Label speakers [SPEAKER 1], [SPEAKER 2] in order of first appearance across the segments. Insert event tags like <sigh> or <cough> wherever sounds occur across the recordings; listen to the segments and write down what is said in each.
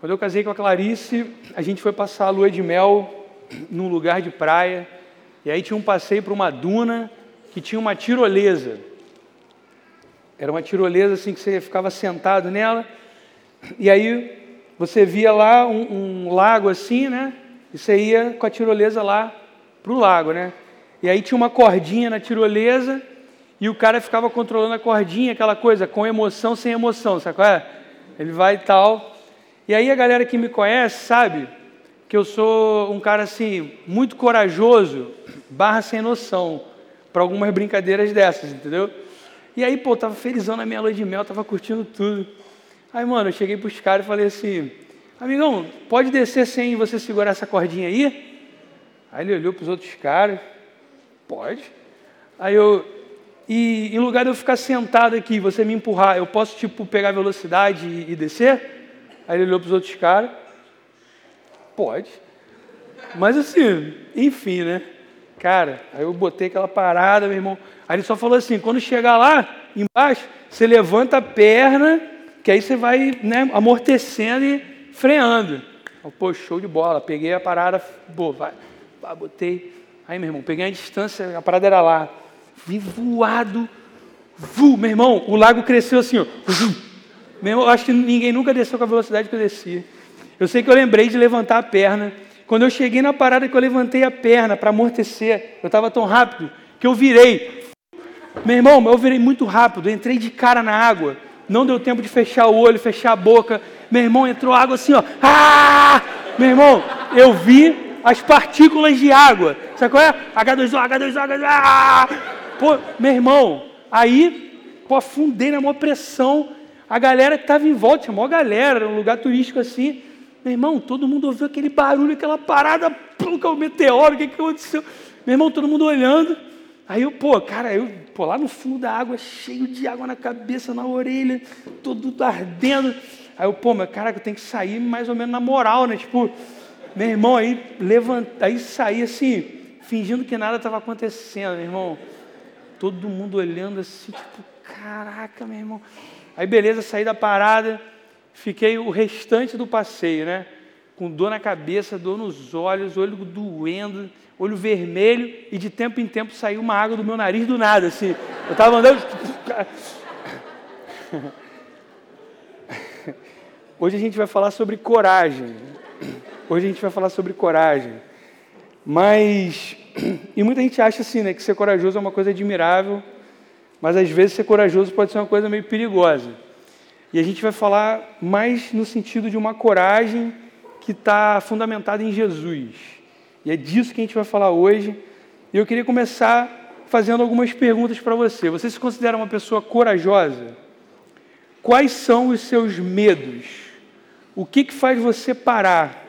[SPEAKER 1] Quando eu casei com a Clarice, a gente foi passar a lua de mel num lugar de praia, e aí tinha um passeio para uma duna que tinha uma tirolesa. Era uma tirolesa assim que você ficava sentado nela, e aí você via lá um, um lago assim, né? E você ia com a tirolesa lá para o lago, né? E aí tinha uma cordinha na tirolesa e o cara ficava controlando a cordinha, aquela coisa, com emoção, sem emoção, sabe qual é? Ele vai e tal. E aí a galera que me conhece sabe que eu sou um cara assim, muito corajoso, barra sem noção, para algumas brincadeiras dessas, entendeu? E aí, pô, tava felizão na minha lua de mel, tava curtindo tudo. Aí, mano, eu cheguei pros caras e falei assim, amigão, pode descer sem você segurar essa cordinha aí? Aí ele olhou pros outros caras, pode. Aí eu, e em lugar de eu ficar sentado aqui, você me empurrar, eu posso, tipo, pegar velocidade e, e descer? Aí ele olhou pros outros caras, Pode. Mas assim, enfim, né? Cara, aí eu botei aquela parada, meu irmão. Aí ele só falou assim: quando chegar lá embaixo, você levanta a perna, que aí você vai né, amortecendo e freando. Eu, pô, show de bola. Peguei a parada, pô, vai, vai, botei. Aí, meu irmão, peguei a distância, a parada era lá. Vi voado. Vu, meu irmão, o lago cresceu assim, ó. Eu acho que ninguém nunca desceu com a velocidade que eu desci. Eu sei que eu lembrei de levantar a perna. Quando eu cheguei na parada que eu levantei a perna para amortecer, eu estava tão rápido que eu virei. Meu irmão, eu virei muito rápido, entrei de cara na água. Não deu tempo de fechar o olho, fechar a boca. Meu irmão entrou água assim, ó. Ah! Meu irmão, eu vi as partículas de água. Sabe qual é? H2O, H2O, H2O. Ah! Pô, meu irmão, aí, pô, afundei na maior pressão. A galera que estava em volta, tinha maior galera, era um lugar turístico assim. Meu irmão, todo mundo ouviu aquele barulho, aquela parada, que é o meteoro, o que, que aconteceu? Meu irmão, todo mundo olhando. Aí eu, pô, cara, eu, pô, lá no fundo da água, cheio de água na cabeça, na orelha, todo ardendo. Aí eu, pô, mas caraca, eu tenho que sair mais ou menos na moral, né? Tipo, meu irmão, aí levanta, aí saí assim, fingindo que nada estava acontecendo, meu irmão. Todo mundo olhando assim, tipo, caraca, meu irmão. Aí beleza, saí da parada. Fiquei o restante do passeio, né? Com dor na cabeça, dor nos olhos, olho doendo, olho vermelho, e de tempo em tempo saiu uma água do meu nariz do nada, assim. Eu estava andando. <laughs> Hoje a gente vai falar sobre coragem. Hoje a gente vai falar sobre coragem. Mas, <clears throat> e muita gente acha assim, né, que ser corajoso é uma coisa admirável, mas às vezes ser corajoso pode ser uma coisa meio perigosa. E a gente vai falar mais no sentido de uma coragem que está fundamentada em Jesus. E é disso que a gente vai falar hoje. E eu queria começar fazendo algumas perguntas para você. Você se considera uma pessoa corajosa? Quais são os seus medos? O que, que faz você parar?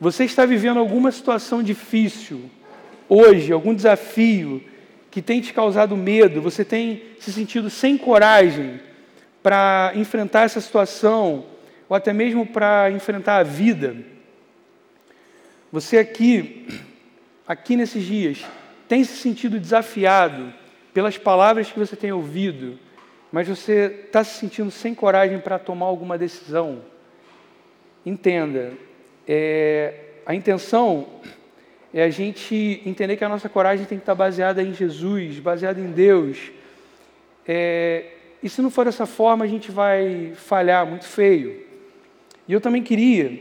[SPEAKER 1] Você está vivendo alguma situação difícil hoje, algum desafio que tem te causado medo? Você tem se sentido sem coragem? para enfrentar essa situação, ou até mesmo para enfrentar a vida. Você aqui, aqui nesses dias, tem se sentido desafiado pelas palavras que você tem ouvido, mas você está se sentindo sem coragem para tomar alguma decisão? Entenda, é, a intenção é a gente entender que a nossa coragem tem que estar baseada em Jesus, baseada em Deus. É, e se não for dessa forma, a gente vai falhar muito feio. E eu também queria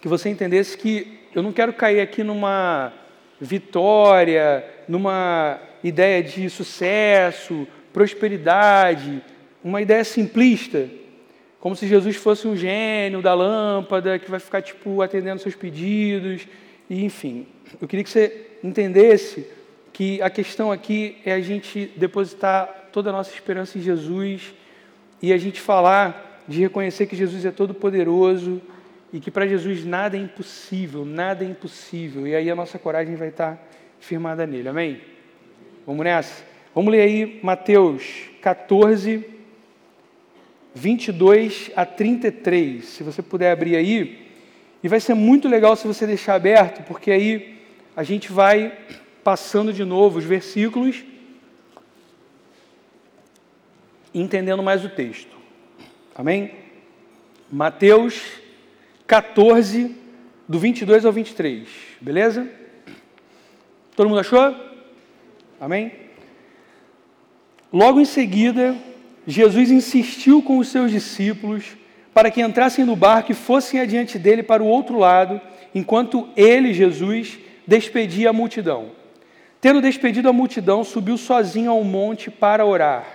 [SPEAKER 1] que você entendesse que eu não quero cair aqui numa vitória, numa ideia de sucesso, prosperidade, uma ideia simplista, como se Jesus fosse um gênio da lâmpada que vai ficar tipo atendendo seus pedidos, e enfim. Eu queria que você entendesse que a questão aqui é a gente depositar toda a nossa esperança em Jesus e a gente falar de reconhecer que Jesus é todo poderoso e que para Jesus nada é impossível, nada é impossível. E aí a nossa coragem vai estar firmada nele. Amém? Vamos nessa? Vamos ler aí Mateus 14, 22 a 33. Se você puder abrir aí. E vai ser muito legal se você deixar aberto, porque aí a gente vai passando de novo os versículos entendendo mais o texto. Amém? Mateus 14, do 22 ao 23. Beleza? Todo mundo achou? Amém? Logo em seguida, Jesus insistiu com os seus discípulos para que entrassem no barco e fossem adiante dele para o outro lado, enquanto ele, Jesus, despedia a multidão. Tendo despedido a multidão, subiu sozinho ao monte para orar.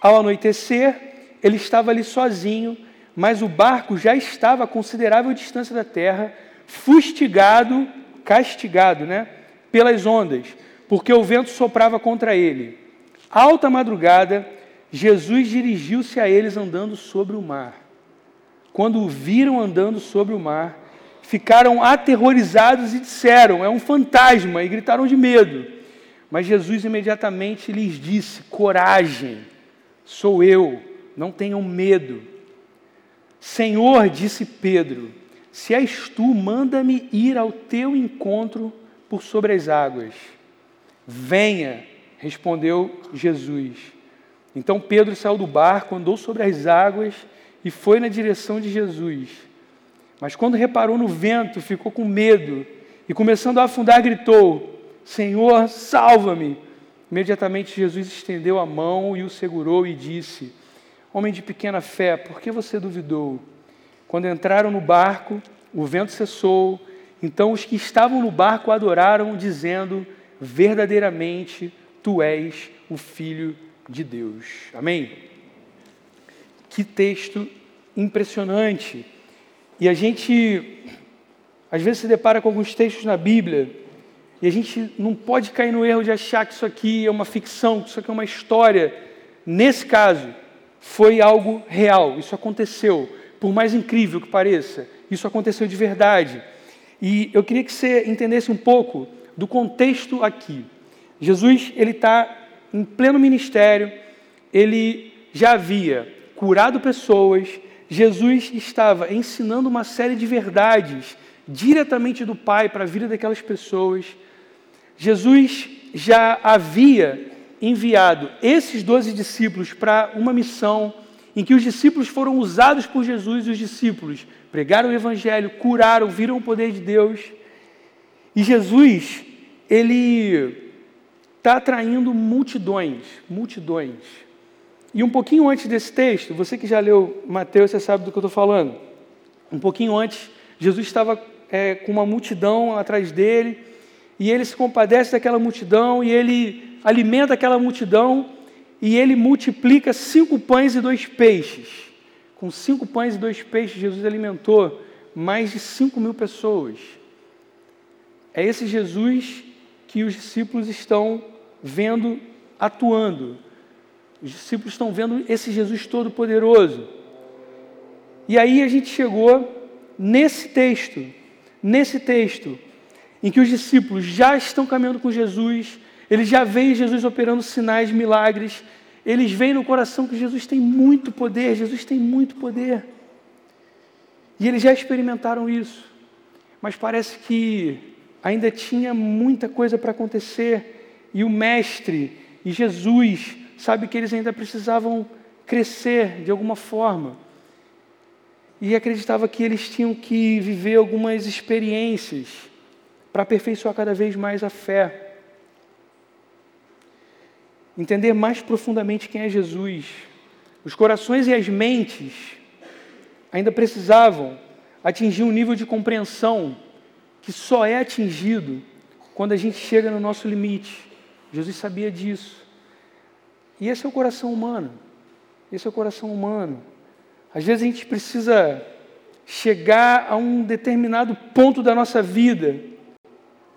[SPEAKER 1] Ao anoitecer, ele estava ali sozinho, mas o barco já estava a considerável distância da terra, fustigado, castigado, né, pelas ondas, porque o vento soprava contra ele. Alta madrugada, Jesus dirigiu-se a eles andando sobre o mar. Quando o viram andando sobre o mar, ficaram aterrorizados e disseram: É um fantasma, e gritaram de medo. Mas Jesus imediatamente lhes disse: Coragem Sou eu, não tenham medo. Senhor, disse Pedro, se és tu, manda-me ir ao teu encontro por sobre as águas. Venha, respondeu Jesus. Então Pedro saiu do barco, andou sobre as águas e foi na direção de Jesus. Mas quando reparou no vento, ficou com medo e, começando a afundar, gritou: Senhor, salva-me. Imediatamente Jesus estendeu a mão e o segurou e disse: Homem de pequena fé, por que você duvidou? Quando entraram no barco, o vento cessou. Então os que estavam no barco adoraram, dizendo: Verdadeiramente tu és o Filho de Deus. Amém? Que texto impressionante. E a gente, às vezes, se depara com alguns textos na Bíblia e a gente não pode cair no erro de achar que isso aqui é uma ficção, que isso aqui é uma história. Nesse caso, foi algo real, isso aconteceu. Por mais incrível que pareça, isso aconteceu de verdade. E eu queria que você entendesse um pouco do contexto aqui. Jesus, ele está em pleno ministério, ele já havia curado pessoas, Jesus estava ensinando uma série de verdades diretamente do Pai para a vida daquelas pessoas. Jesus já havia enviado esses doze discípulos para uma missão em que os discípulos foram usados por Jesus e os discípulos pregaram o evangelho, curaram, viram o poder de Deus. E Jesus, ele está atraindo multidões, multidões. E um pouquinho antes desse texto, você que já leu Mateus, você sabe do que eu estou falando. Um pouquinho antes, Jesus estava é, com uma multidão atrás dele e ele se compadece daquela multidão, e ele alimenta aquela multidão, e ele multiplica cinco pães e dois peixes. Com cinco pães e dois peixes, Jesus alimentou mais de cinco mil pessoas. É esse Jesus que os discípulos estão vendo atuando. Os discípulos estão vendo esse Jesus todo-poderoso. E aí a gente chegou nesse texto, nesse texto, em que os discípulos já estão caminhando com Jesus, eles já veem Jesus operando sinais, milagres, eles veem no coração que Jesus tem muito poder, Jesus tem muito poder. E eles já experimentaram isso, mas parece que ainda tinha muita coisa para acontecer, e o Mestre e Jesus sabe que eles ainda precisavam crescer de alguma forma. E acreditava que eles tinham que viver algumas experiências para aperfeiçoar cada vez mais a fé. Entender mais profundamente quem é Jesus. Os corações e as mentes ainda precisavam atingir um nível de compreensão que só é atingido quando a gente chega no nosso limite. Jesus sabia disso. E esse é o coração humano. Esse é o coração humano. Às vezes a gente precisa chegar a um determinado ponto da nossa vida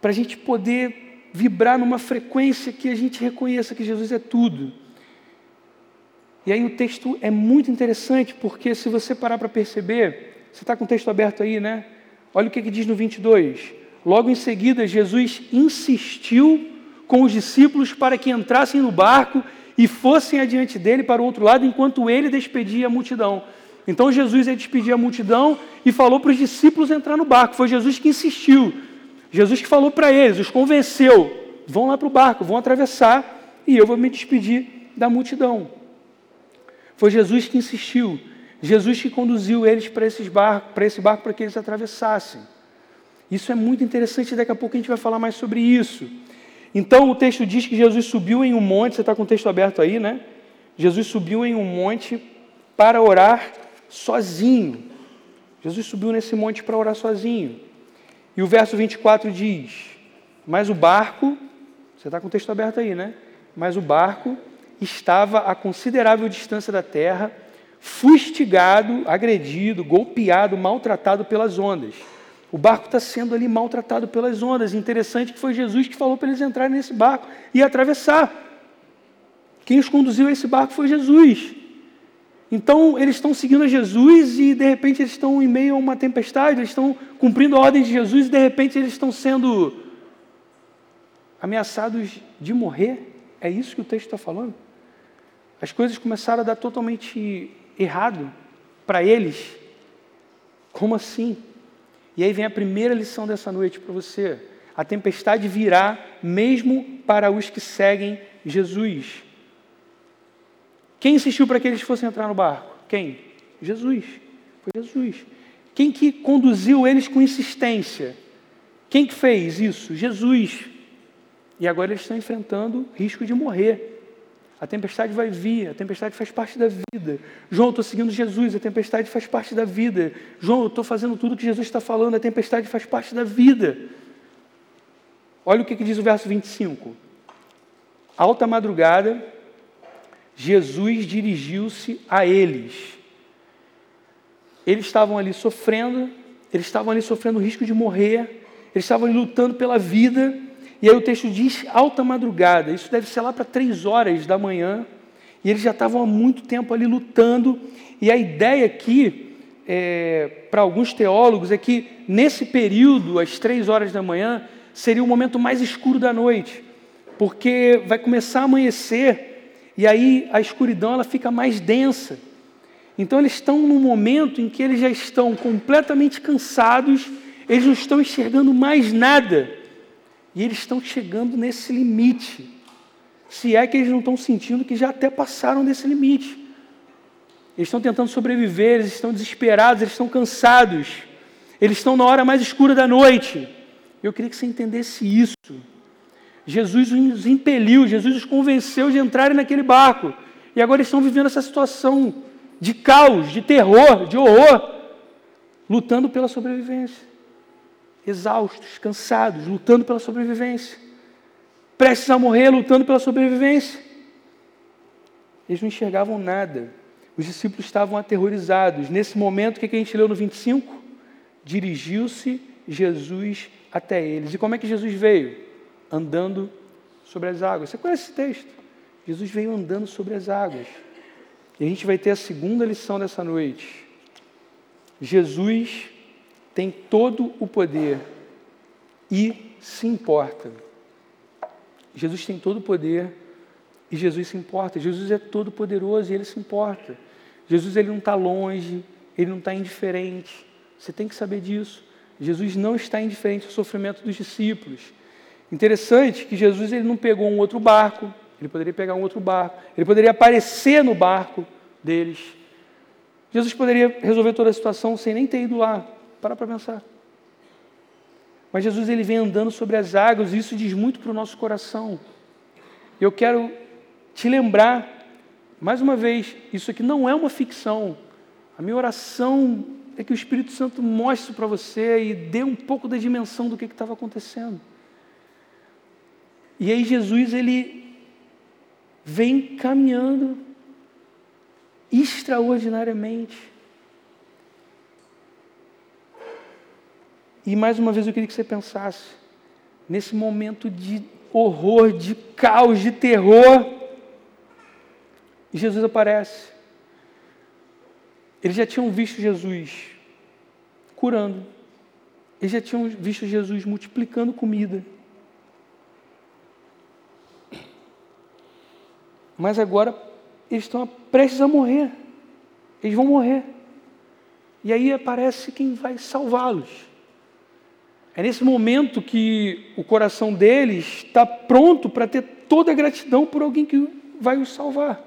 [SPEAKER 1] para a gente poder vibrar numa frequência que a gente reconheça que Jesus é tudo. E aí o texto é muito interessante, porque se você parar para perceber, você está com o texto aberto aí, né? Olha o que, que diz no 22. Logo em seguida, Jesus insistiu com os discípulos para que entrassem no barco e fossem adiante dele para o outro lado, enquanto ele despedia a multidão. Então Jesus ia despedir a multidão e falou para os discípulos entrar no barco. Foi Jesus que insistiu. Jesus que falou para eles, os convenceu: vão lá para o barco, vão atravessar e eu vou me despedir da multidão. Foi Jesus que insistiu, Jesus que conduziu eles para, esses barco, para esse barco para que eles atravessassem. Isso é muito interessante, daqui a pouco a gente vai falar mais sobre isso. Então o texto diz que Jesus subiu em um monte, você está com o texto aberto aí, né? Jesus subiu em um monte para orar sozinho. Jesus subiu nesse monte para orar sozinho. E o verso 24 diz: Mas o barco, você está com o texto aberto aí, né? Mas o barco estava a considerável distância da terra, fustigado, agredido, golpeado, maltratado pelas ondas. O barco está sendo ali maltratado pelas ondas. Interessante que foi Jesus que falou para eles entrarem nesse barco e atravessar. Quem os conduziu a esse barco foi Jesus. Então, eles estão seguindo a Jesus e, de repente, eles estão em meio a uma tempestade, eles estão cumprindo a ordem de Jesus e, de repente, eles estão sendo ameaçados de morrer. É isso que o texto está falando? As coisas começaram a dar totalmente errado para eles. Como assim? E aí vem a primeira lição dessa noite para você. A tempestade virá mesmo para os que seguem Jesus. Quem insistiu para que eles fossem entrar no barco? Quem? Jesus. Foi Jesus. Quem que conduziu eles com insistência? Quem que fez isso? Jesus. E agora eles estão enfrentando risco de morrer. A tempestade vai vir, a tempestade faz parte da vida. João, eu estou seguindo Jesus, a tempestade faz parte da vida. João, eu estou fazendo tudo que Jesus está falando, a tempestade faz parte da vida. Olha o que, que diz o verso 25. Alta madrugada, Jesus dirigiu-se a eles. Eles estavam ali sofrendo, eles estavam ali sofrendo o risco de morrer, eles estavam ali lutando pela vida. E aí o texto diz alta madrugada, isso deve ser lá para três horas da manhã. E eles já estavam há muito tempo ali lutando. E a ideia aqui, é, para alguns teólogos, é que nesse período, às três horas da manhã, seria o momento mais escuro da noite, porque vai começar a amanhecer e aí a escuridão ela fica mais densa. Então eles estão num momento em que eles já estão completamente cansados, eles não estão enxergando mais nada. E eles estão chegando nesse limite. Se é que eles não estão sentindo que já até passaram desse limite. Eles estão tentando sobreviver, eles estão desesperados, eles estão cansados. Eles estão na hora mais escura da noite. Eu queria que você entendesse isso. Jesus os impeliu, Jesus os convenceu de entrarem naquele barco. E agora eles estão vivendo essa situação de caos, de terror, de horror, lutando pela sobrevivência. Exaustos, cansados, lutando pela sobrevivência. Prestes a morrer, lutando pela sobrevivência. Eles não enxergavam nada. Os discípulos estavam aterrorizados. Nesse momento, o que a gente leu no 25? Dirigiu-se Jesus até eles. E como é que Jesus veio? andando sobre as águas. Você conhece esse texto? Jesus veio andando sobre as águas. E a gente vai ter a segunda lição dessa noite. Jesus tem todo o poder e se importa. Jesus tem todo o poder e Jesus se importa. Jesus é todo poderoso e ele se importa. Jesus ele não está longe, ele não está indiferente. Você tem que saber disso. Jesus não está indiferente ao sofrimento dos discípulos. Interessante que Jesus ele não pegou um outro barco, ele poderia pegar um outro barco, ele poderia aparecer no barco deles. Jesus poderia resolver toda a situação sem nem ter ido lá. Para para pensar. Mas Jesus ele vem andando sobre as águas e isso diz muito para o nosso coração. Eu quero te lembrar Mais uma vez, isso aqui não é uma ficção. A minha oração é que o Espírito Santo mostre para você e dê um pouco da dimensão do que estava acontecendo. E aí Jesus ele vem caminhando extraordinariamente. E mais uma vez eu queria que você pensasse nesse momento de horror, de caos, de terror. Jesus aparece. Eles já tinham visto Jesus curando. Eles já tinham visto Jesus multiplicando comida. Mas agora eles estão prestes a morrer. Eles vão morrer. E aí aparece quem vai salvá-los. É nesse momento que o coração deles está pronto para ter toda a gratidão por alguém que vai os salvar.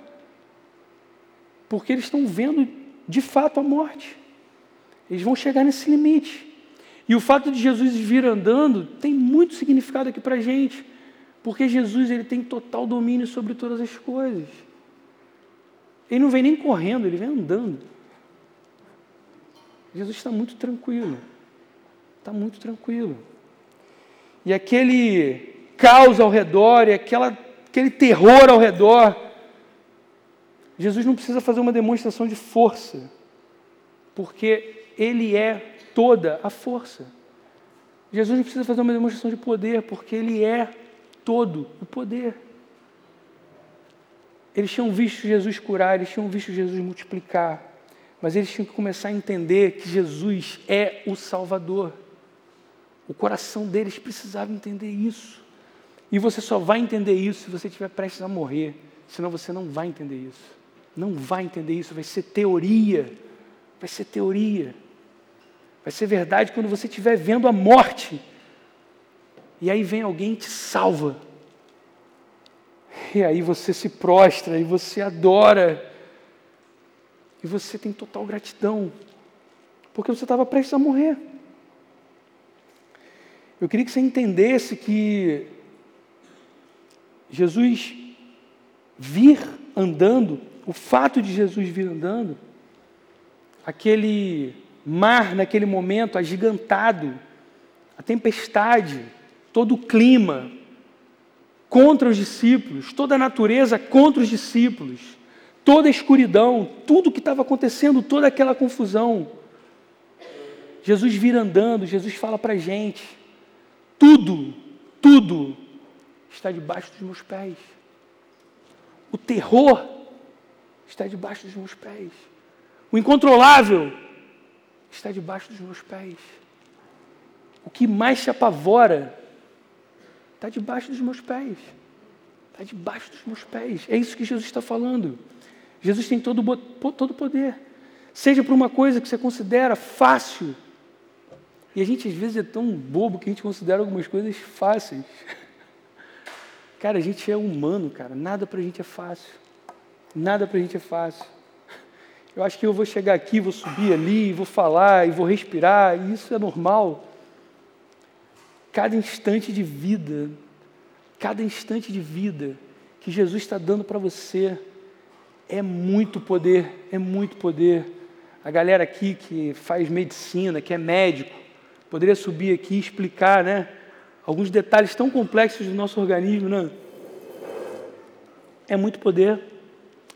[SPEAKER 1] Porque eles estão vendo de fato a morte. Eles vão chegar nesse limite. E o fato de Jesus vir andando tem muito significado aqui para a gente. Porque Jesus ele tem total domínio sobre todas as coisas. Ele não vem nem correndo, ele vem andando. Jesus está muito tranquilo. Está muito tranquilo. E aquele caos ao redor, e aquela, aquele terror ao redor, Jesus não precisa fazer uma demonstração de força, porque Ele é toda a força. Jesus não precisa fazer uma demonstração de poder, porque Ele é todo o poder. Eles tinham visto Jesus curar, eles tinham visto Jesus multiplicar, mas eles tinham que começar a entender que Jesus é o Salvador. O coração deles precisava entender isso. E você só vai entender isso se você estiver prestes a morrer, senão você não vai entender isso. Não vai entender isso, vai ser teoria. Vai ser teoria. Vai ser verdade quando você estiver vendo a morte. E aí vem alguém e te salva. E aí você se prostra, e você adora. E você tem total gratidão. Porque você estava prestes a morrer. Eu queria que você entendesse que Jesus vir andando, o fato de Jesus vir andando, aquele mar naquele momento agigantado, a tempestade, todo o clima contra os discípulos, toda a natureza contra os discípulos, toda a escuridão, tudo que estava acontecendo, toda aquela confusão. Jesus vir andando, Jesus fala para a gente: tudo, tudo está debaixo dos meus pés. O terror está debaixo dos meus pés. O incontrolável está debaixo dos meus pés. O que mais te apavora está debaixo dos meus pés. Está debaixo dos meus pés. É isso que Jesus está falando. Jesus tem todo o poder. Seja para uma coisa que você considera fácil, e a gente às vezes é tão bobo que a gente considera algumas coisas fáceis. <laughs> Cara, a gente é humano, cara. Nada para a gente é fácil. Nada para a gente é fácil. <laughs> Eu acho que eu vou chegar aqui, vou subir ali, vou falar e vou respirar, e isso é normal. Cada instante de vida, cada instante de vida que Jesus está dando para você é muito poder, é muito poder. A galera aqui que faz medicina, que é médico, Poderia subir aqui e explicar, né? Alguns detalhes tão complexos do nosso organismo, né? É muito poder.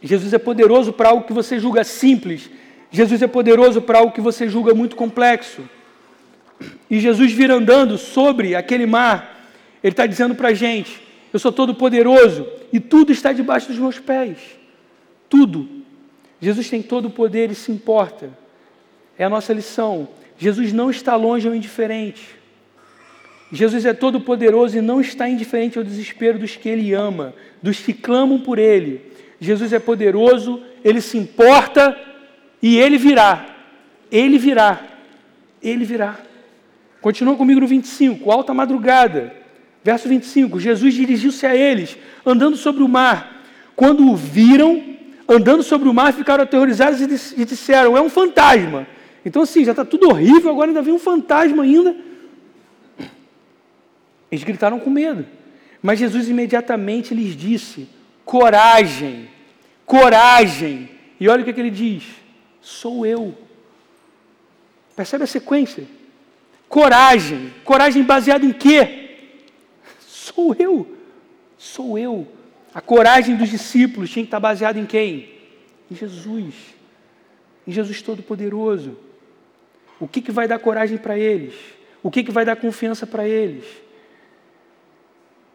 [SPEAKER 1] Jesus é poderoso para algo que você julga simples. Jesus é poderoso para algo que você julga muito complexo. E Jesus vir andando sobre aquele mar, Ele está dizendo para a gente: Eu sou todo poderoso e tudo está debaixo dos meus pés. Tudo. Jesus tem todo o poder e se importa. É a nossa lição. Jesus não está longe ou indiferente. Jesus é todo poderoso e não está indiferente ao desespero dos que ele ama, dos que clamam por ele. Jesus é poderoso, ele se importa e ele virá. Ele virá. Ele virá. Continua comigo no 25, alta madrugada. Verso 25: Jesus dirigiu-se a eles, andando sobre o mar. Quando o viram, andando sobre o mar, ficaram aterrorizados e disseram: É um fantasma. Então, assim, já está tudo horrível, agora ainda vem um fantasma ainda. Eles gritaram com medo. Mas Jesus imediatamente lhes disse: coragem, coragem. E olha o que, é que ele diz: sou eu. Percebe a sequência? Coragem. Coragem baseada em quê? <laughs> Sou eu. Sou eu. A coragem dos discípulos tinha que estar baseada em quem? Em Jesus. Em Jesus Todo-Poderoso. O que, que vai dar coragem para eles? O que, que vai dar confiança para eles?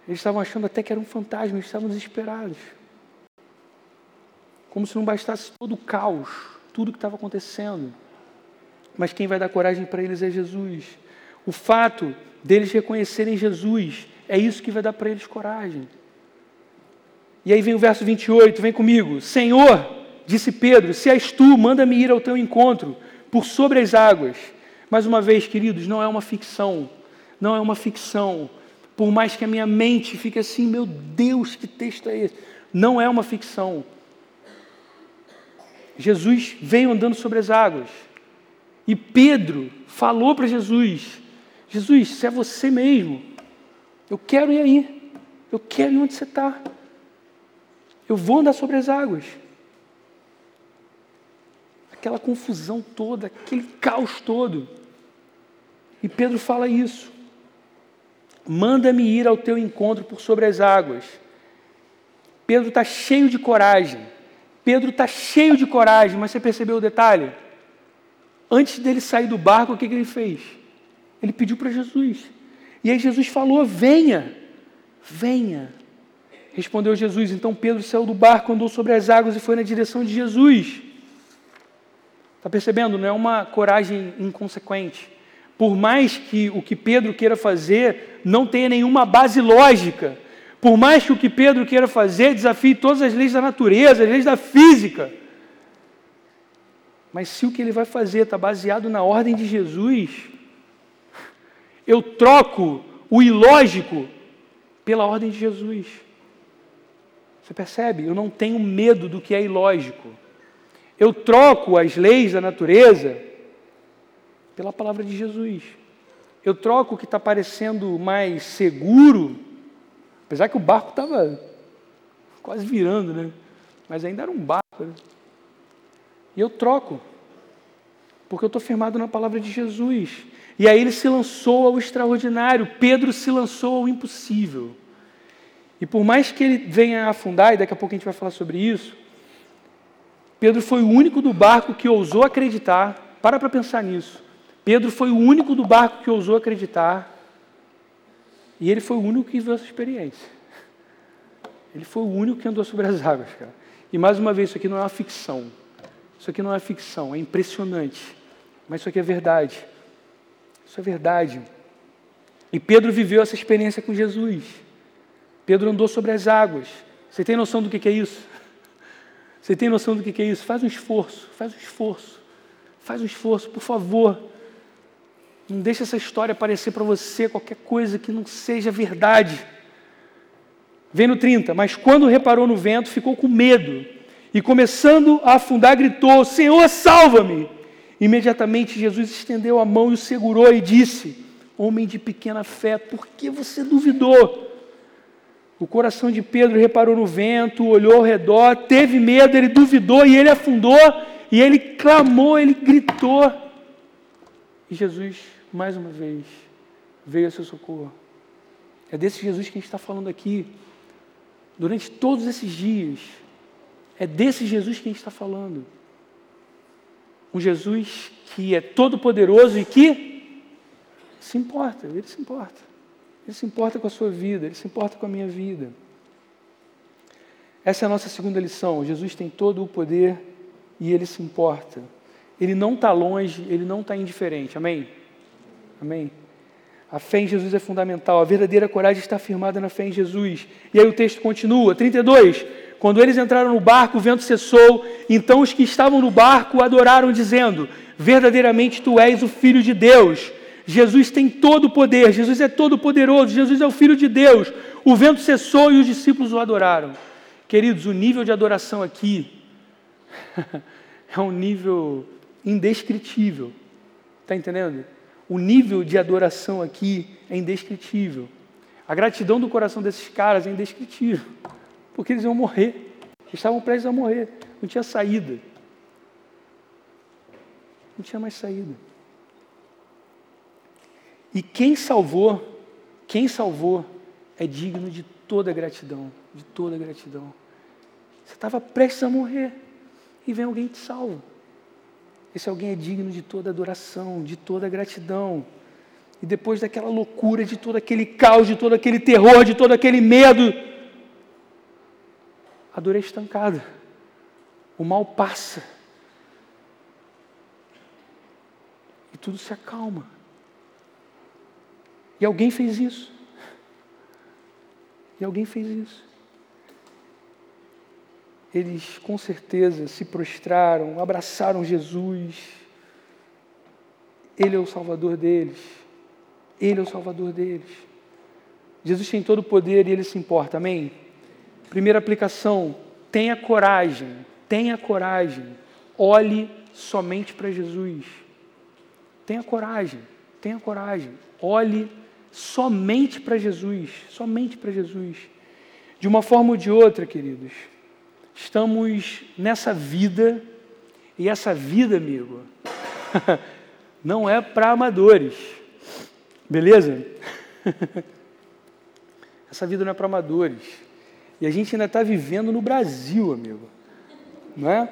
[SPEAKER 1] Eles estavam achando até que era um fantasma, eles estavam desesperados. Como se não bastasse todo o caos, tudo que estava acontecendo. Mas quem vai dar coragem para eles é Jesus. O fato deles reconhecerem Jesus é isso que vai dar para eles coragem. E aí vem o verso 28, vem comigo. Senhor, disse Pedro, se és tu, manda-me ir ao teu encontro por sobre as águas. Mais uma vez, queridos, não é uma ficção. Não é uma ficção. Por mais que a minha mente fique assim, meu Deus, que texto é esse? Não é uma ficção. Jesus veio andando sobre as águas. E Pedro falou para Jesus: Jesus, se é você mesmo, eu quero ir aí. Eu quero ir onde você está. Eu vou andar sobre as águas. Aquela confusão toda, aquele caos todo. E Pedro fala isso. Manda-me ir ao teu encontro por sobre as águas. Pedro está cheio de coragem. Pedro está cheio de coragem, mas você percebeu o detalhe? Antes dele sair do barco, o que, que ele fez? Ele pediu para Jesus. E aí Jesus falou: Venha, venha. Respondeu Jesus. Então Pedro saiu do barco, andou sobre as águas e foi na direção de Jesus. Está percebendo? Não é uma coragem inconsequente. Por mais que o que Pedro queira fazer não tenha nenhuma base lógica, por mais que o que Pedro queira fazer desafie todas as leis da natureza, as leis da física, mas se o que ele vai fazer está baseado na ordem de Jesus, eu troco o ilógico pela ordem de Jesus. Você percebe? Eu não tenho medo do que é ilógico. Eu troco as leis da natureza pela palavra de Jesus. Eu troco o que está parecendo mais seguro, apesar que o barco estava quase virando, né? Mas ainda era um barco. Né? E eu troco, porque eu estou firmado na palavra de Jesus. E aí ele se lançou ao extraordinário, Pedro se lançou ao impossível. E por mais que ele venha a afundar, e daqui a pouco a gente vai falar sobre isso, Pedro foi o único do barco que ousou acreditar. Para para pensar nisso. Pedro foi o único do barco que ousou acreditar. E ele foi o único que viu essa experiência. Ele foi o único que andou sobre as águas, cara. E mais uma vez, isso aqui não é uma ficção. Isso aqui não é ficção, é impressionante. Mas isso aqui é verdade. Isso é verdade. E Pedro viveu essa experiência com Jesus. Pedro andou sobre as águas. Você tem noção do que é isso? Você tem noção do que é isso? Faz um esforço, faz um esforço. Faz um esforço, por favor. Não deixe essa história parecer para você qualquer coisa que não seja verdade. Vem no 30, mas quando reparou no vento, ficou com medo e, começando a afundar, gritou: Senhor, salva-me! Imediatamente Jesus estendeu a mão e o segurou e disse: Homem de pequena fé, por que você duvidou? O coração de Pedro reparou no vento, olhou ao redor, teve medo, ele duvidou e ele afundou, e ele clamou, ele gritou. E Jesus, mais uma vez, veio a seu socorro. É desse Jesus que a gente está falando aqui. Durante todos esses dias, é desse Jesus que a gente está falando. Um Jesus que é todo-poderoso e que se importa, ele se importa. Ele se importa com a sua vida, ele se importa com a minha vida. Essa é a nossa segunda lição. Jesus tem todo o poder e ele se importa. Ele não está longe, ele não está indiferente. Amém? Amém? A fé em Jesus é fundamental. A verdadeira coragem está firmada na fé em Jesus. E aí o texto continua, 32. Quando eles entraram no barco, o vento cessou. Então os que estavam no barco adoraram, dizendo: Verdadeiramente tu és o Filho de Deus. Jesus tem todo o poder, Jesus é todo poderoso, Jesus é o Filho de Deus. O vento cessou e os discípulos o adoraram. Queridos, o nível de adoração aqui <laughs> é um nível indescritível. Está entendendo? O nível de adoração aqui é indescritível. A gratidão do coração desses caras é indescritível porque eles iam morrer. Eles estavam prestes a morrer, não tinha saída. Não tinha mais saída. E quem salvou, quem salvou, é digno de toda gratidão, de toda gratidão. Você estava prestes a morrer e vem alguém que te salva. Esse alguém é digno de toda adoração, de toda gratidão. E depois daquela loucura, de todo aquele caos, de todo aquele terror, de todo aquele medo, a dor é estancada. O mal passa. E tudo se acalma. E alguém fez isso. E alguém fez isso. Eles com certeza se prostraram, abraçaram Jesus. Ele é o Salvador deles. Ele é o Salvador deles. Jesus tem todo o poder e ele se importa, amém? Primeira aplicação: tenha coragem, tenha coragem, olhe somente para Jesus. Tenha coragem, tenha coragem, olhe somente para Jesus, somente para Jesus. De uma forma ou de outra, queridos, estamos nessa vida, e essa vida, amigo, <laughs> não é para amadores, beleza? <laughs> essa vida não é para amadores. E a gente ainda está vivendo no Brasil, amigo, não é?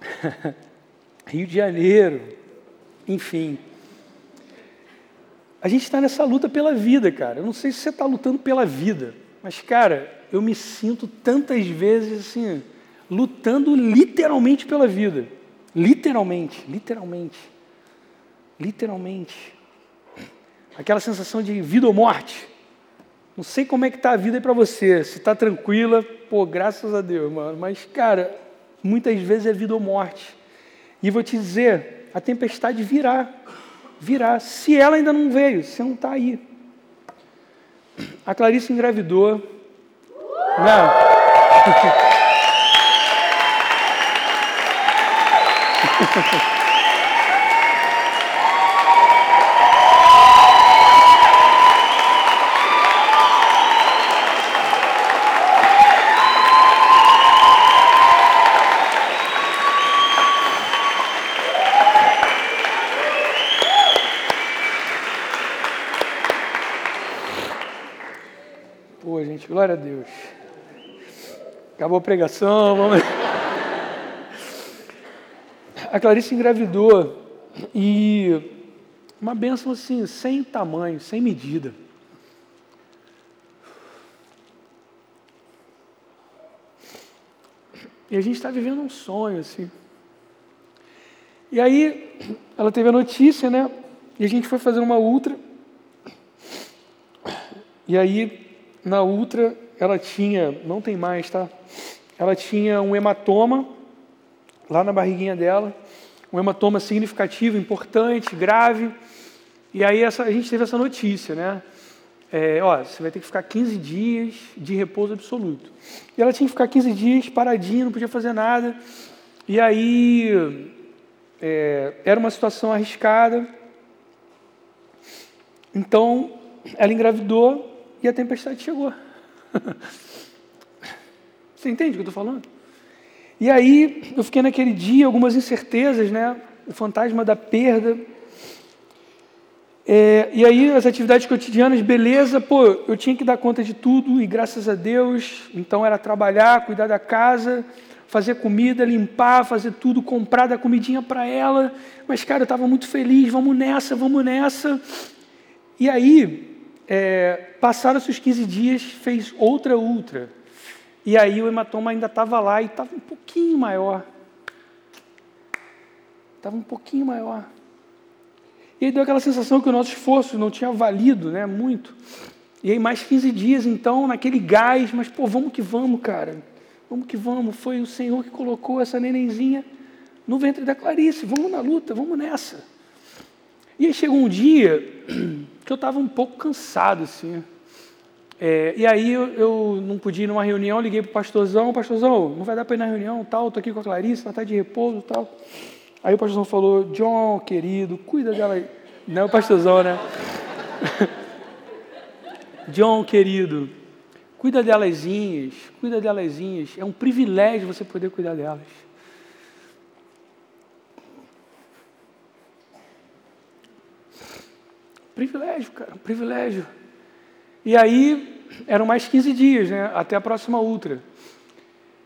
[SPEAKER 1] <laughs> Rio de Janeiro, enfim. A gente está nessa luta pela vida, cara. Eu não sei se você está lutando pela vida, mas, cara, eu me sinto tantas vezes assim, lutando literalmente pela vida. Literalmente, literalmente. Literalmente. Aquela sensação de vida ou morte. Não sei como é que está a vida aí para você. Se está tranquila, pô, graças a Deus, mano. Mas, cara, muitas vezes é vida ou morte. E vou te dizer, a tempestade virá virá. Se ela ainda não veio, você não está aí. A Clarice engravidou. Não. <laughs> Glória a Deus. Acabou a pregação, vamos. A Clarice engravidou e uma benção assim, sem tamanho, sem medida. E a gente está vivendo um sonho, assim. E aí, ela teve a notícia, né? E a gente foi fazer uma ultra. E aí, na ultra, ela tinha, não tem mais, tá? Ela tinha um hematoma lá na barriguinha dela, um hematoma significativo, importante, grave. E aí essa, a gente teve essa notícia, né? É, ó, você vai ter que ficar 15 dias de repouso absoluto. E ela tinha que ficar 15 dias paradinha, não podia fazer nada. E aí é, era uma situação arriscada. Então ela engravidou e a tempestade chegou. <laughs> Você entende o que eu estou falando? E aí eu fiquei naquele dia, algumas incertezas, né? O fantasma da perda. É, e aí as atividades cotidianas, beleza, pô, eu tinha que dar conta de tudo e graças a Deus, então era trabalhar, cuidar da casa, fazer comida, limpar, fazer tudo, comprar da comidinha para ela. Mas cara, eu estava muito feliz, vamos nessa, vamos nessa. E aí é, Passaram-se os 15 dias, fez outra ultra. E aí o hematoma ainda estava lá e estava um pouquinho maior. Estava um pouquinho maior. E aí deu aquela sensação que o nosso esforço não tinha valido né, muito. E aí mais 15 dias, então, naquele gás, mas pô, vamos que vamos, cara. Vamos que vamos. Foi o Senhor que colocou essa nenenzinha no ventre da Clarice. Vamos na luta, vamos nessa. E aí chegou um dia que eu estava um pouco cansado, assim. É, e aí eu, eu, não podia ir numa reunião, liguei para o pastorzão, pastorzão, não vai dar para ir na reunião, tal, estou aqui com a Clarice, ela está de repouso tal. Aí o pastorzão falou, John, querido, cuida dela aí. Não é o pastorzão, né? <laughs> John, querido, Cuida delasinhas, cuida delasinhas. É um privilégio você poder cuidar delas. Privilégio, cara, privilégio. E aí, eram mais 15 dias, né, até a próxima ultra.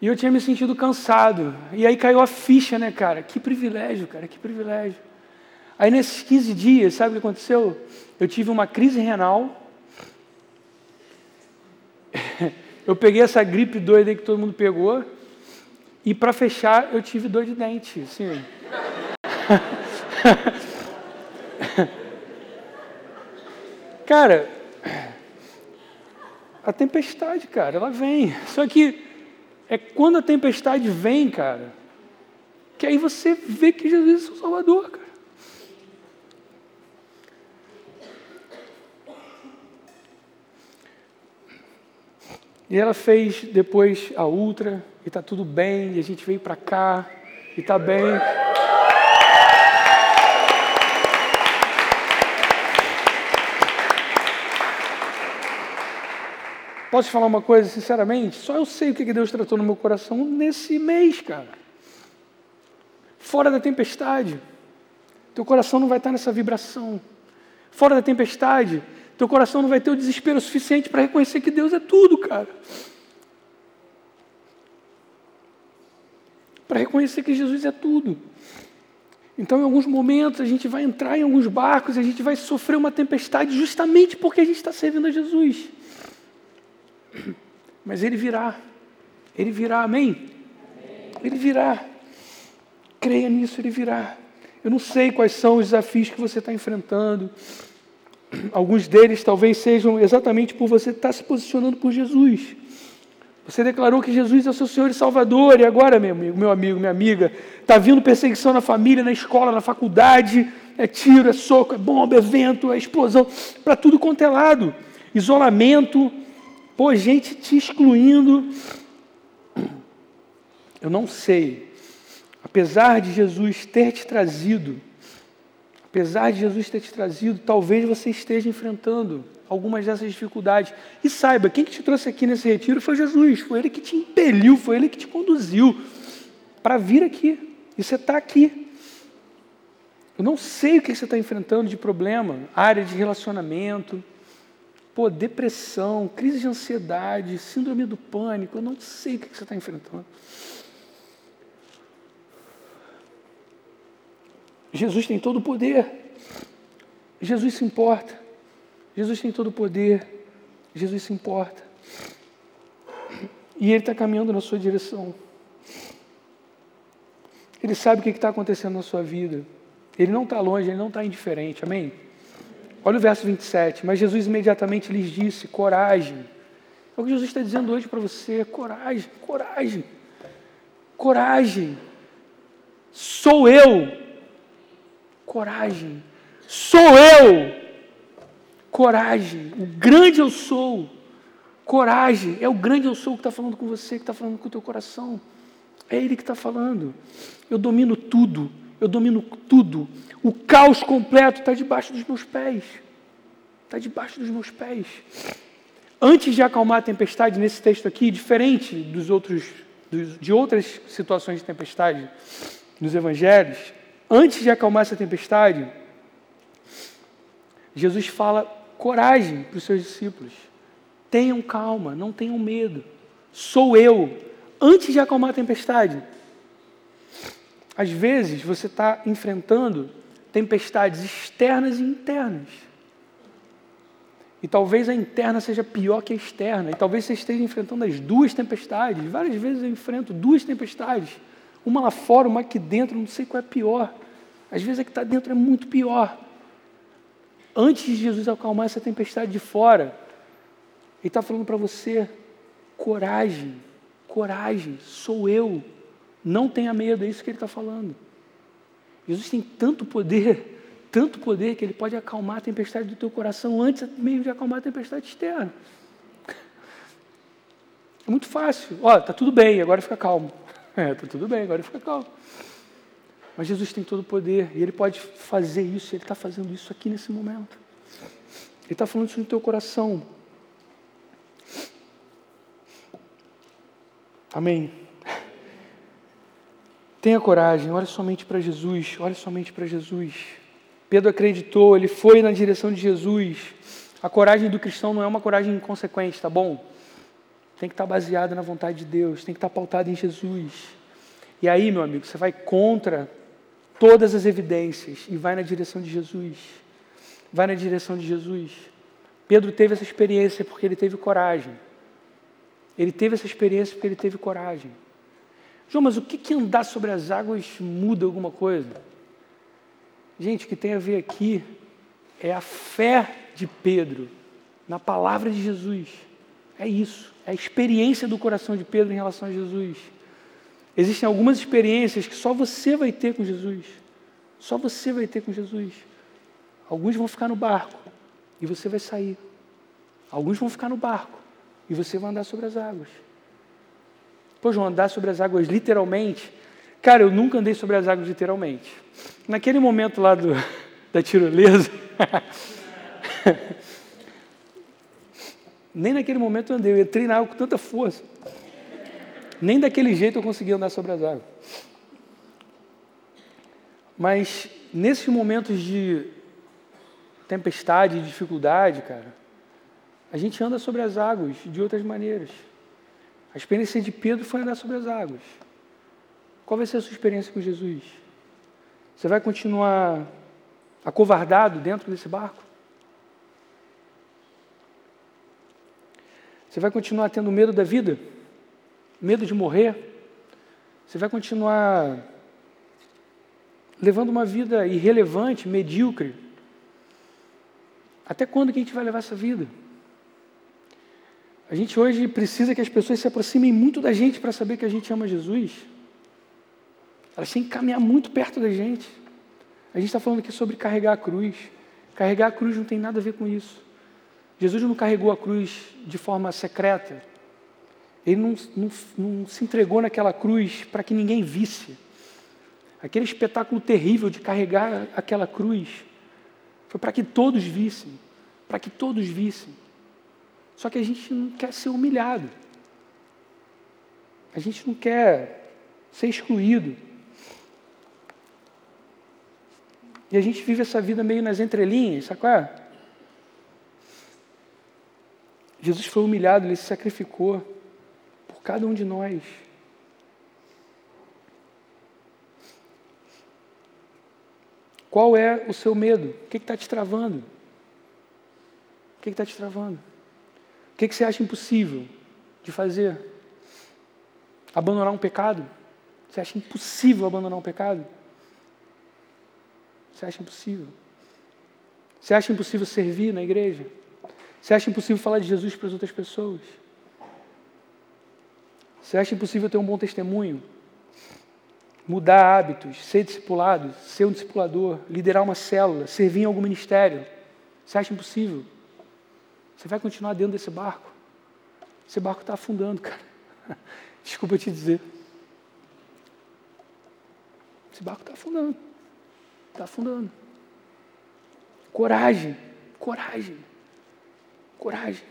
[SPEAKER 1] E eu tinha me sentido cansado. E aí caiu a ficha, né, cara? Que privilégio, cara, que privilégio. Aí nesses 15 dias, sabe o que aconteceu? Eu tive uma crise renal. <laughs> Eu peguei essa gripe doida que todo mundo pegou. E para fechar, eu tive dor de dente, assim. <laughs> Cara, a tempestade, cara, ela vem. Só que é quando a tempestade vem, cara, que aí você vê que Jesus é seu Salvador, cara. E ela fez depois a ultra, e está tudo bem, e a gente veio para cá, e está bem. Posso te falar uma coisa, sinceramente? Só eu sei o que Deus tratou no meu coração nesse mês, cara. Fora da tempestade, teu coração não vai estar nessa vibração. Fora da tempestade, teu coração não vai ter o desespero suficiente para reconhecer que Deus é tudo, cara. Para reconhecer que Jesus é tudo. Então, em alguns momentos, a gente vai entrar em alguns barcos e a gente vai sofrer uma tempestade justamente porque a gente está servindo a Jesus. Mas ele virá. Ele virá, amém? Ele virá. Creia nisso, ele virá. Eu não sei quais são os desafios que você está enfrentando. Alguns deles talvez sejam exatamente por você estar se posicionando por Jesus. Você declarou que Jesus é o seu Senhor e Salvador, e agora, meu amigo, meu amigo, minha amiga, está vindo perseguição na família, na escola, na faculdade, é tiro, é soco, é bomba, é vento, é explosão, para tudo quanto é lado. Isolamento, Pô, gente te excluindo. Eu não sei. Apesar de Jesus ter te trazido, apesar de Jesus ter te trazido, talvez você esteja enfrentando algumas dessas dificuldades. E saiba, quem que te trouxe aqui nesse retiro foi Jesus, foi Ele que te impeliu, foi Ele que te conduziu para vir aqui. E você está aqui. Eu não sei o que você está enfrentando de problema, área de relacionamento, Pô, depressão, crise de ansiedade, síndrome do pânico, eu não sei o que você está enfrentando. Jesus tem todo o poder. Jesus se importa. Jesus tem todo o poder. Jesus se importa. E Ele está caminhando na sua direção. Ele sabe o que está acontecendo na sua vida. Ele não está longe, Ele não está indiferente. Amém? Olha o verso 27. Mas Jesus imediatamente lhes disse: coragem. É o que Jesus está dizendo hoje para você: coragem, coragem, coragem. Sou eu. Coragem. Sou eu. Coragem. O grande eu sou. Coragem. É o grande eu sou que está falando com você, que está falando com o teu coração. É Ele que está falando. Eu domino tudo. Eu domino tudo. O caos completo está debaixo dos meus pés. Está debaixo dos meus pés. Antes de acalmar a tempestade, nesse texto aqui, diferente dos outros, de outras situações de tempestade nos evangelhos, antes de acalmar essa tempestade, Jesus fala coragem para os seus discípulos. Tenham calma, não tenham medo. Sou eu. Antes de acalmar a tempestade. Às vezes você está enfrentando tempestades externas e internas. E talvez a interna seja pior que a externa. E talvez você esteja enfrentando as duas tempestades. Várias vezes eu enfrento duas tempestades. Uma lá fora, uma aqui dentro, não sei qual é pior. Às vezes a que está dentro é muito pior. Antes de Jesus acalmar essa tempestade de fora, Ele está falando para você: coragem, coragem, sou eu. Não tenha medo, é isso que Ele está falando. Jesus tem tanto poder, tanto poder, que ele pode acalmar a tempestade do teu coração antes mesmo de acalmar a tempestade externa. É muito fácil. Ó, tá tudo bem, agora fica calmo. <laughs> É, tá tudo bem, agora fica calmo. Mas Jesus tem todo o poder e ele pode fazer isso, ele está fazendo isso aqui nesse momento. Ele está falando isso no teu coração. Amém. Tenha coragem, olhe somente para Jesus, olhe somente para Jesus. Pedro acreditou, ele foi na direção de Jesus. A coragem do cristão não é uma coragem inconsequente, tá bom? Tem que estar baseada na vontade de Deus, tem que estar pautada em Jesus. E aí, meu amigo, você vai contra todas as evidências e vai na direção de Jesus. Vai na direção de Jesus. Pedro teve essa experiência porque ele teve coragem. Ele teve essa experiência porque ele teve coragem. João, mas o que, que andar sobre as águas muda alguma coisa? Gente, o que tem a ver aqui é a fé de Pedro na palavra de Jesus. É isso, é a experiência do coração de Pedro em relação a Jesus. Existem algumas experiências que só você vai ter com Jesus. Só você vai ter com Jesus. Alguns vão ficar no barco e você vai sair. Alguns vão ficar no barco e você vai andar sobre as águas. João, andar sobre as águas literalmente. Cara, eu nunca andei sobre as águas literalmente. Naquele momento lá do, <laughs> da tirolesa, <laughs> nem naquele momento eu andei, eu entrei na água com tanta força. Nem daquele jeito eu consegui andar sobre as águas. Mas nesses momentos de tempestade, de dificuldade, cara, a gente anda sobre as águas de outras maneiras. A experiência de Pedro foi andar sobre as águas. Qual vai ser a sua experiência com Jesus? Você vai continuar acovardado dentro desse barco? Você vai continuar tendo medo da vida? Medo de morrer? Você vai continuar levando uma vida irrelevante, medíocre? Até quando que a gente vai levar essa vida? A gente hoje precisa que as pessoas se aproximem muito da gente para saber que a gente ama Jesus. Elas têm que caminhar muito perto da gente. A gente está falando aqui sobre carregar a cruz. Carregar a cruz não tem nada a ver com isso. Jesus não carregou a cruz de forma secreta. Ele não, não, não se entregou naquela cruz para que ninguém visse. Aquele espetáculo terrível de carregar aquela cruz foi para que todos vissem. Para que todos vissem. Só que a gente não quer ser humilhado. A gente não quer ser excluído. E a gente vive essa vida meio nas entrelinhas, sabe qual é? Jesus foi humilhado, ele se sacrificou por cada um de nós. Qual é o seu medo? O que está te travando? O que está te travando? O que, que você acha impossível de fazer? Abandonar um pecado? Você acha impossível abandonar um pecado? Você acha impossível? Você acha impossível servir na igreja? Você acha impossível falar de Jesus para as outras pessoas? Você acha impossível ter um bom testemunho? Mudar hábitos, ser discipulado, ser um discipulador, liderar uma célula, servir em algum ministério? Você acha impossível? Você vai continuar dentro desse barco. Esse barco está afundando, cara. <laughs> Desculpa te dizer. Esse barco está afundando. Está afundando. Coragem, coragem, coragem.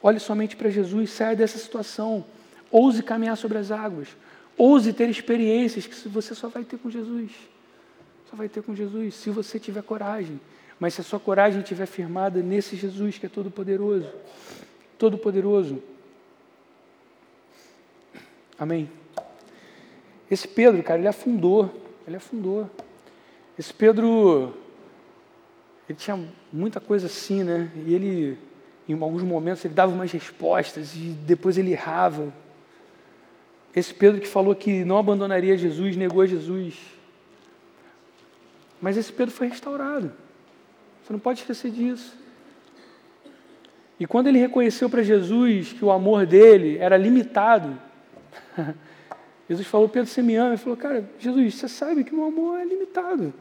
[SPEAKER 1] Olhe somente para Jesus, saia dessa situação. Ouse caminhar sobre as águas. Ouse ter experiências que você só vai ter com Jesus. Só vai ter com Jesus, se você tiver coragem. Mas se a sua coragem estiver firmada nesse Jesus que é todo-poderoso, todo-poderoso. Amém. Esse Pedro, cara, ele afundou, ele afundou. Esse Pedro, ele tinha muita coisa assim, né? E ele, em alguns momentos, ele dava umas respostas e depois ele errava. Esse Pedro que falou que não abandonaria Jesus, negou Jesus. Mas esse Pedro foi restaurado. Você não pode esquecer disso. E quando ele reconheceu para Jesus que o amor dele era limitado, <laughs> Jesus falou, Pedro, você me ama? Ele falou, cara, Jesus, você sabe que meu amor é limitado.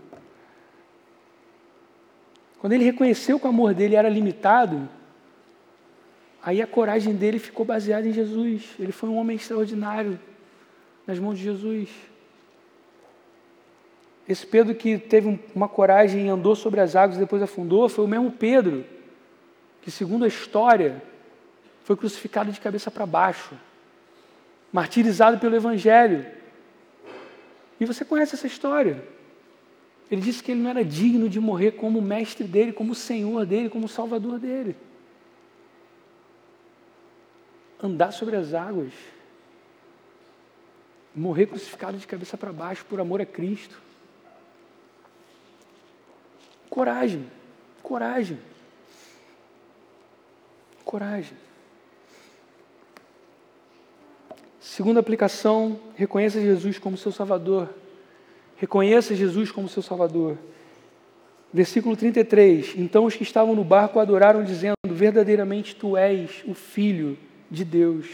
[SPEAKER 1] Quando ele reconheceu que o amor dele era limitado, aí a coragem dele ficou baseada em Jesus. Ele foi um homem extraordinário nas mãos de Jesus. Esse Pedro que teve uma coragem e andou sobre as águas e depois afundou, foi o mesmo Pedro que, segundo a história, foi crucificado de cabeça para baixo. martirizado pelo Evangelho. E você conhece essa história. Ele disse que ele não era digno de morrer como mestre dele, como senhor dele, como salvador dele. Andar sobre as águas, morrer crucificado de cabeça para baixo por amor a Cristo. Coragem, coragem, coragem. Segunda aplicação, reconheça Jesus como seu Salvador. Reconheça Jesus como seu Salvador. Versículo 33. Então os que estavam no barco adoraram, dizendo: Verdadeiramente tu és o Filho de Deus.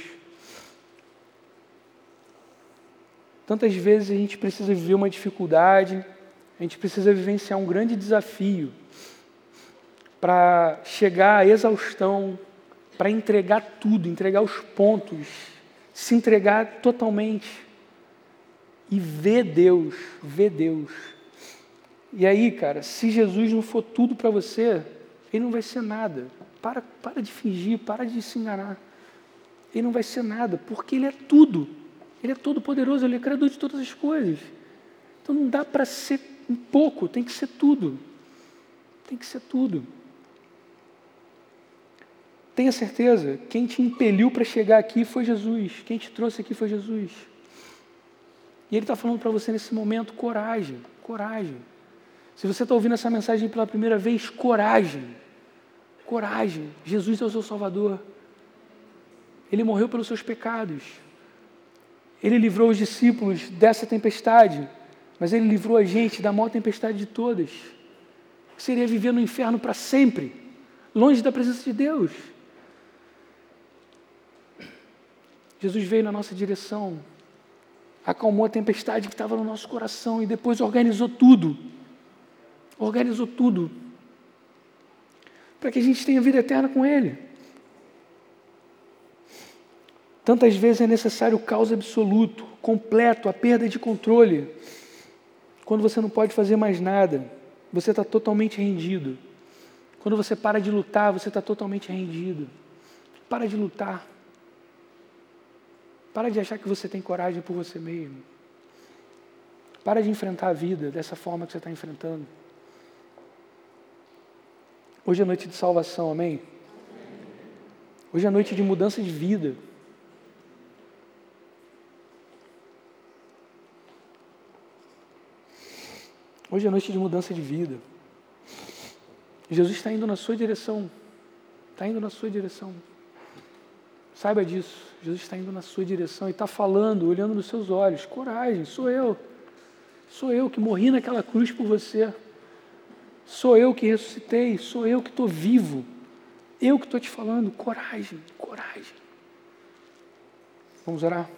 [SPEAKER 1] Tantas vezes a gente precisa viver uma dificuldade, a gente precisa vivenciar um grande desafio para chegar à exaustão, para entregar tudo, entregar os pontos, se entregar totalmente e ver Deus, ver Deus. E aí, cara, se Jesus não for tudo para você, ele não vai ser nada. Para, para de fingir, para de se enganar. Ele não vai ser nada, porque ele é tudo. Ele é todo poderoso, ele é criador de todas as coisas. Então não dá para ser um pouco, tem que ser tudo. Tem que ser tudo. Tenha certeza, quem te impeliu para chegar aqui foi Jesus, quem te trouxe aqui foi Jesus. E Ele está falando para você nesse momento: coragem, coragem. Se você está ouvindo essa mensagem pela primeira vez, coragem, coragem. Jesus é o seu Salvador. Ele morreu pelos seus pecados. Ele livrou os discípulos dessa tempestade mas ele livrou a gente da maior tempestade de todas. Seria viver no inferno para sempre, longe da presença de Deus. Jesus veio na nossa direção, acalmou a tempestade que estava no nosso coração e depois organizou tudo. Organizou tudo. Para que a gente tenha vida eterna com Ele. Tantas vezes é necessário o caos absoluto, completo, a perda de controle quando você não pode fazer mais nada, você está totalmente rendido. Quando você para de lutar, você está totalmente rendido. Para de lutar. Para de achar que você tem coragem por você mesmo. Para de enfrentar a vida dessa forma que você está enfrentando. Hoje é noite de salvação, amém? Hoje é noite de mudança de vida. Hoje é noite de mudança de vida. Jesus está indo na sua direção. Está indo na sua direção. Saiba disso. Jesus está indo na sua direção e está falando, olhando nos seus olhos. Coragem, sou eu. Sou eu que morri naquela cruz por você. Sou eu que ressuscitei. Sou eu que estou vivo. Eu que estou te falando. Coragem, coragem. Vamos orar?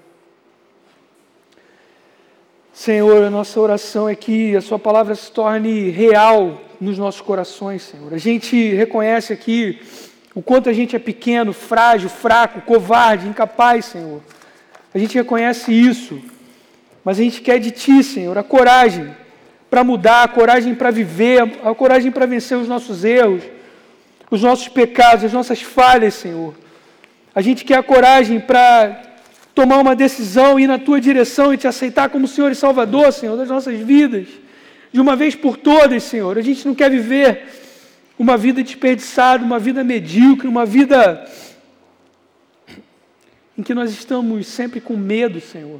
[SPEAKER 1] Senhor, a nossa oração é que a Sua palavra se torne real nos nossos corações, Senhor. A gente reconhece aqui o quanto a gente é pequeno, frágil, fraco, covarde, incapaz, Senhor. A gente reconhece isso, mas a gente quer de Ti, Senhor, a coragem para mudar, a coragem para viver, a coragem para vencer os nossos erros, os nossos pecados, as nossas falhas, Senhor. A gente quer a coragem para tomar uma decisão, ir na tua direção e te aceitar como Senhor e Salvador, Senhor, das nossas vidas, de uma vez por todas, Senhor. A gente não quer viver uma vida desperdiçada, uma vida medíocre, uma vida em que nós estamos sempre com medo, Senhor.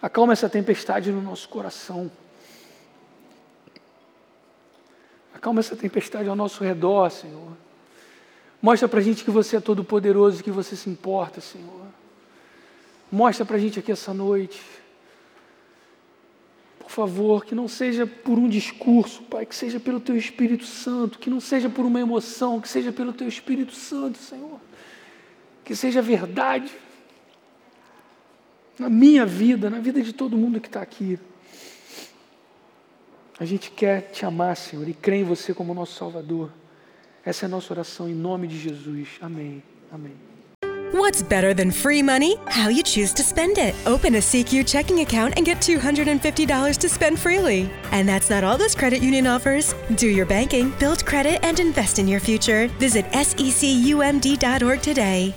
[SPEAKER 1] Acalma essa tempestade no nosso coração. Acalma essa tempestade ao nosso redor, Senhor. Mostra para a gente que você é todo poderoso e que você se importa, Senhor. Mostra para a gente aqui essa noite. Por favor, que não seja por um discurso, Pai, que seja pelo Teu Espírito Santo, que não seja por uma emoção, que seja pelo Teu Espírito Santo, Senhor. Que seja verdade na minha vida, na vida de todo mundo que está aqui. A gente quer te amar, Senhor, e crer em você como nosso Salvador. Essa é a nossa oração em nome de Jesus. Amém. Amém.
[SPEAKER 2] What's better than free money? How you choose to spend it. Open a CQ checking account and get $250 to spend freely. And that's not all this credit union offers. Do your banking, build credit, and invest in your future. Visit secumd.org today.